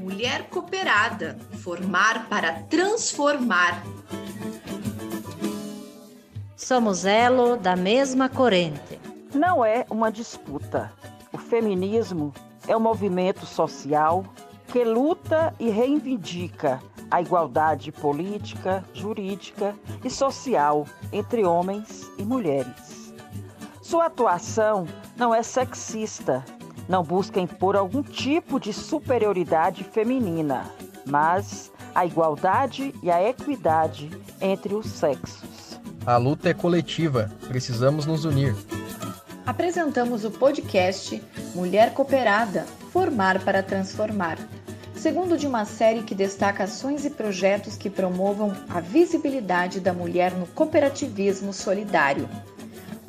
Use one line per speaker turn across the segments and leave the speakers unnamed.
Mulher cooperada, formar para transformar.
Somos elo da mesma corrente.
Não é uma disputa. O feminismo é um movimento social que luta e reivindica a igualdade política, jurídica e social entre homens e mulheres. Sua atuação não é sexista, não busca impor algum tipo de superioridade feminina, mas a igualdade e a equidade entre os sexos.
A luta é coletiva, precisamos nos unir.
Apresentamos o podcast Mulher Cooperada Formar para Transformar, segundo de uma série que destaca ações e projetos que promovam a visibilidade da mulher no cooperativismo solidário.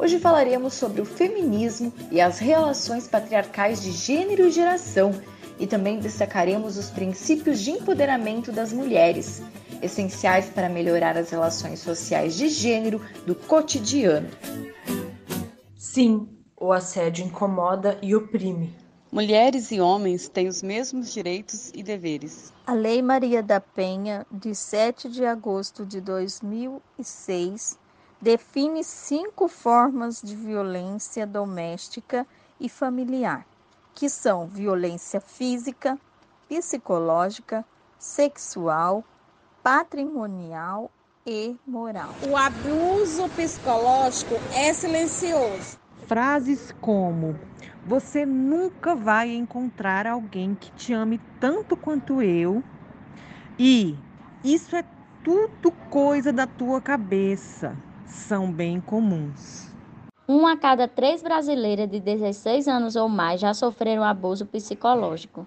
Hoje falaremos sobre o feminismo e as relações patriarcais de gênero e geração, e também destacaremos os princípios de empoderamento das mulheres, essenciais para melhorar as relações sociais de gênero do cotidiano.
Sim, o assédio incomoda e oprime.
Mulheres e homens têm os mesmos direitos e deveres.
A Lei Maria da Penha, de 7 de agosto de 2006, define cinco formas de violência doméstica e familiar, que são violência física, psicológica, sexual, patrimonial e moral.
O abuso psicológico é silencioso.
Frases como: Você nunca vai encontrar alguém que te ame tanto quanto eu, e isso é tudo coisa da tua cabeça são bem comuns.
Uma a cada três brasileiras de 16 anos ou mais já sofreram abuso psicológico.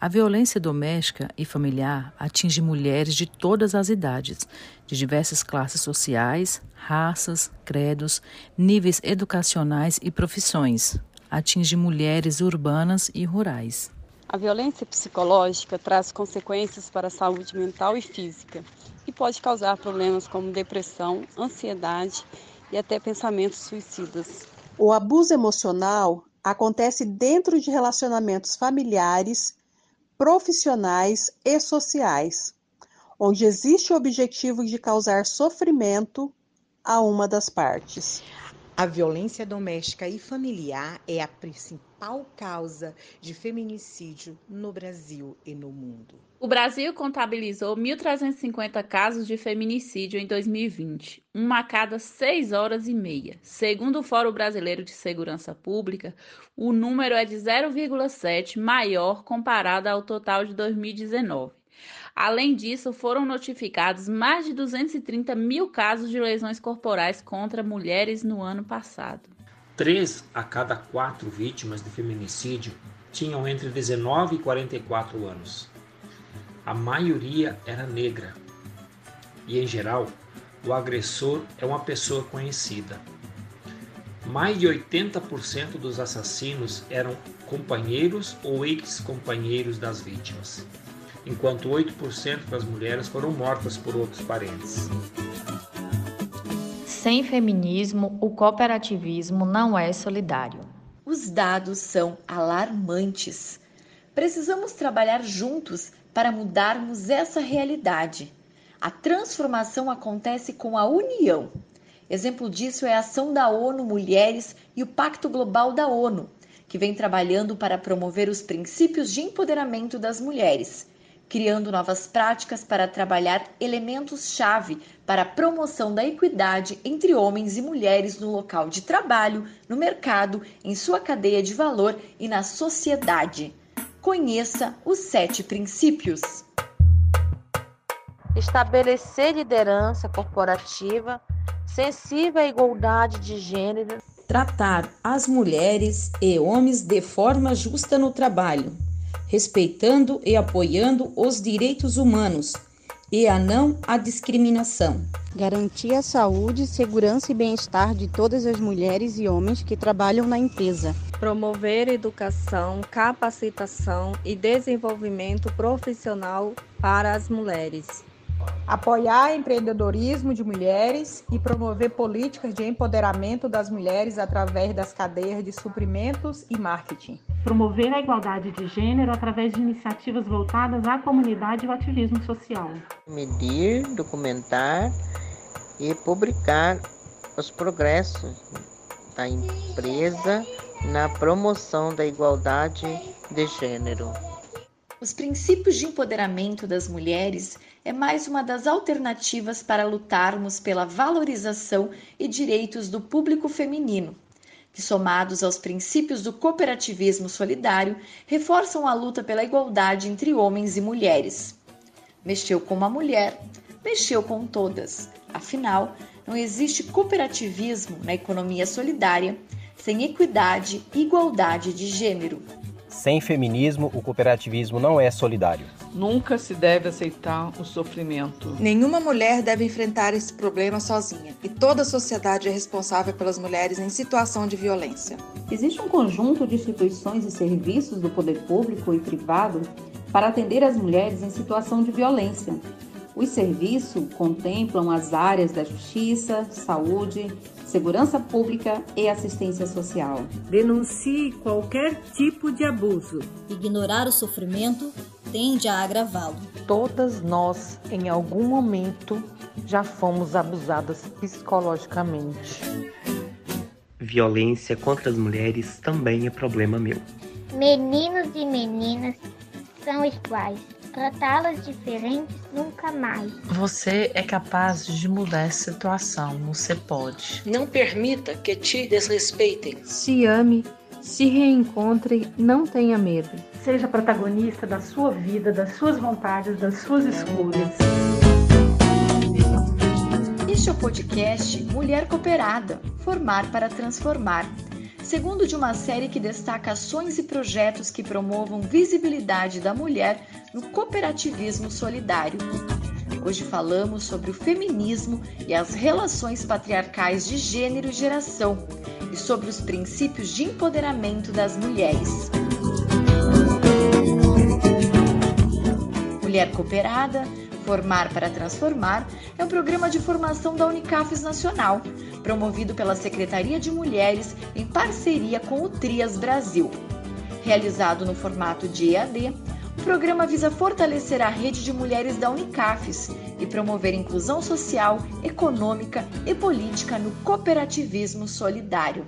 A violência doméstica e familiar atinge mulheres de todas as idades, de diversas classes sociais, raças, credos, níveis educacionais e profissões. Atinge mulheres urbanas e rurais.
A violência psicológica traz consequências para a saúde mental e física e pode causar problemas como depressão, ansiedade e até pensamentos suicidas.
O abuso emocional acontece dentro de relacionamentos familiares, profissionais e sociais, onde existe o objetivo de causar sofrimento a uma das partes.
A violência doméstica e familiar é a principal causa de feminicídio no Brasil e no mundo.
O Brasil contabilizou 1.350 casos de feminicídio em 2020, uma a cada seis horas e meia. Segundo o Fórum Brasileiro de Segurança Pública, o número é de 0,7 maior comparado ao total de 2019. Além disso, foram notificados mais de 230 mil casos de lesões corporais contra mulheres no ano passado.
Três a cada quatro vítimas de feminicídio tinham entre 19 e 44 anos. A maioria era negra. E, em geral, o agressor é uma pessoa conhecida. Mais de 80% dos assassinos eram companheiros ou ex-companheiros das vítimas enquanto 8% das mulheres foram mortas por outros parentes.
Sem feminismo, o cooperativismo não é solidário.
Os dados são alarmantes. Precisamos trabalhar juntos para mudarmos essa realidade. A transformação acontece com a união. Exemplo disso é a ação da ONU Mulheres e o Pacto Global da ONU, que vem trabalhando para promover os princípios de empoderamento das mulheres criando novas práticas para trabalhar elementos-chave para a promoção da equidade entre homens e mulheres no local de trabalho, no mercado, em sua cadeia de valor e na sociedade. Conheça os sete princípios.
Estabelecer liderança corporativa sensível à igualdade de gênero.
Tratar as mulheres e homens de forma justa no trabalho respeitando e apoiando os direitos humanos e a não à discriminação.
Garantir a saúde, segurança e bem-estar de todas as mulheres e homens que trabalham na empresa.
Promover educação, capacitação e desenvolvimento profissional para as mulheres.
Apoiar empreendedorismo de mulheres e promover políticas de empoderamento das mulheres através das cadeias de suprimentos e marketing
promover a igualdade de gênero através de iniciativas voltadas à comunidade e ao ativismo social.
Medir, documentar e publicar os progressos da empresa na promoção da igualdade de gênero.
Os princípios de empoderamento das mulheres é mais uma das alternativas para lutarmos pela valorização e direitos do público feminino, que, somados aos princípios do cooperativismo solidário, reforçam a luta pela igualdade entre homens e mulheres. Mexeu com uma mulher, mexeu com todas. Afinal, não existe cooperativismo na economia solidária sem equidade e igualdade de gênero.
Sem feminismo, o cooperativismo não é solidário.
Nunca se deve aceitar o sofrimento.
Nenhuma mulher deve enfrentar esse problema sozinha, e toda a sociedade é responsável pelas mulheres em situação de violência.
Existe um conjunto de instituições e serviços do poder público e privado para atender as mulheres em situação de violência. Os serviços contemplam as áreas da justiça, saúde, segurança pública e assistência social.
Denuncie qualquer tipo de abuso.
Ignorar o sofrimento tende a agravá-lo.
Todas nós, em algum momento, já fomos abusadas psicologicamente.
Violência contra as mulheres também é problema meu.
Meninos e meninas são iguais tratá-las diferentes nunca mais.
Você é capaz de mudar essa situação, você pode.
Não permita que te desrespeitem.
Se ame, se reencontre, não tenha medo.
Seja protagonista da sua vida, das suas vontades, das suas escolhas.
Este é o podcast Mulher Cooperada Formar para Transformar segundo de uma série que destaca ações e projetos que promovam visibilidade da mulher no cooperativismo solidário. Hoje falamos sobre o feminismo e as relações patriarcais de gênero e geração e sobre os princípios de empoderamento das mulheres. Mulher Cooperada Formar para Transformar é um programa de formação da Unicafes Nacional, promovido pela Secretaria de Mulheres em parceria com o Trias Brasil. Realizado no formato de EAD, o programa visa fortalecer a rede de mulheres da Unicafes e promover inclusão social, econômica e política no cooperativismo solidário.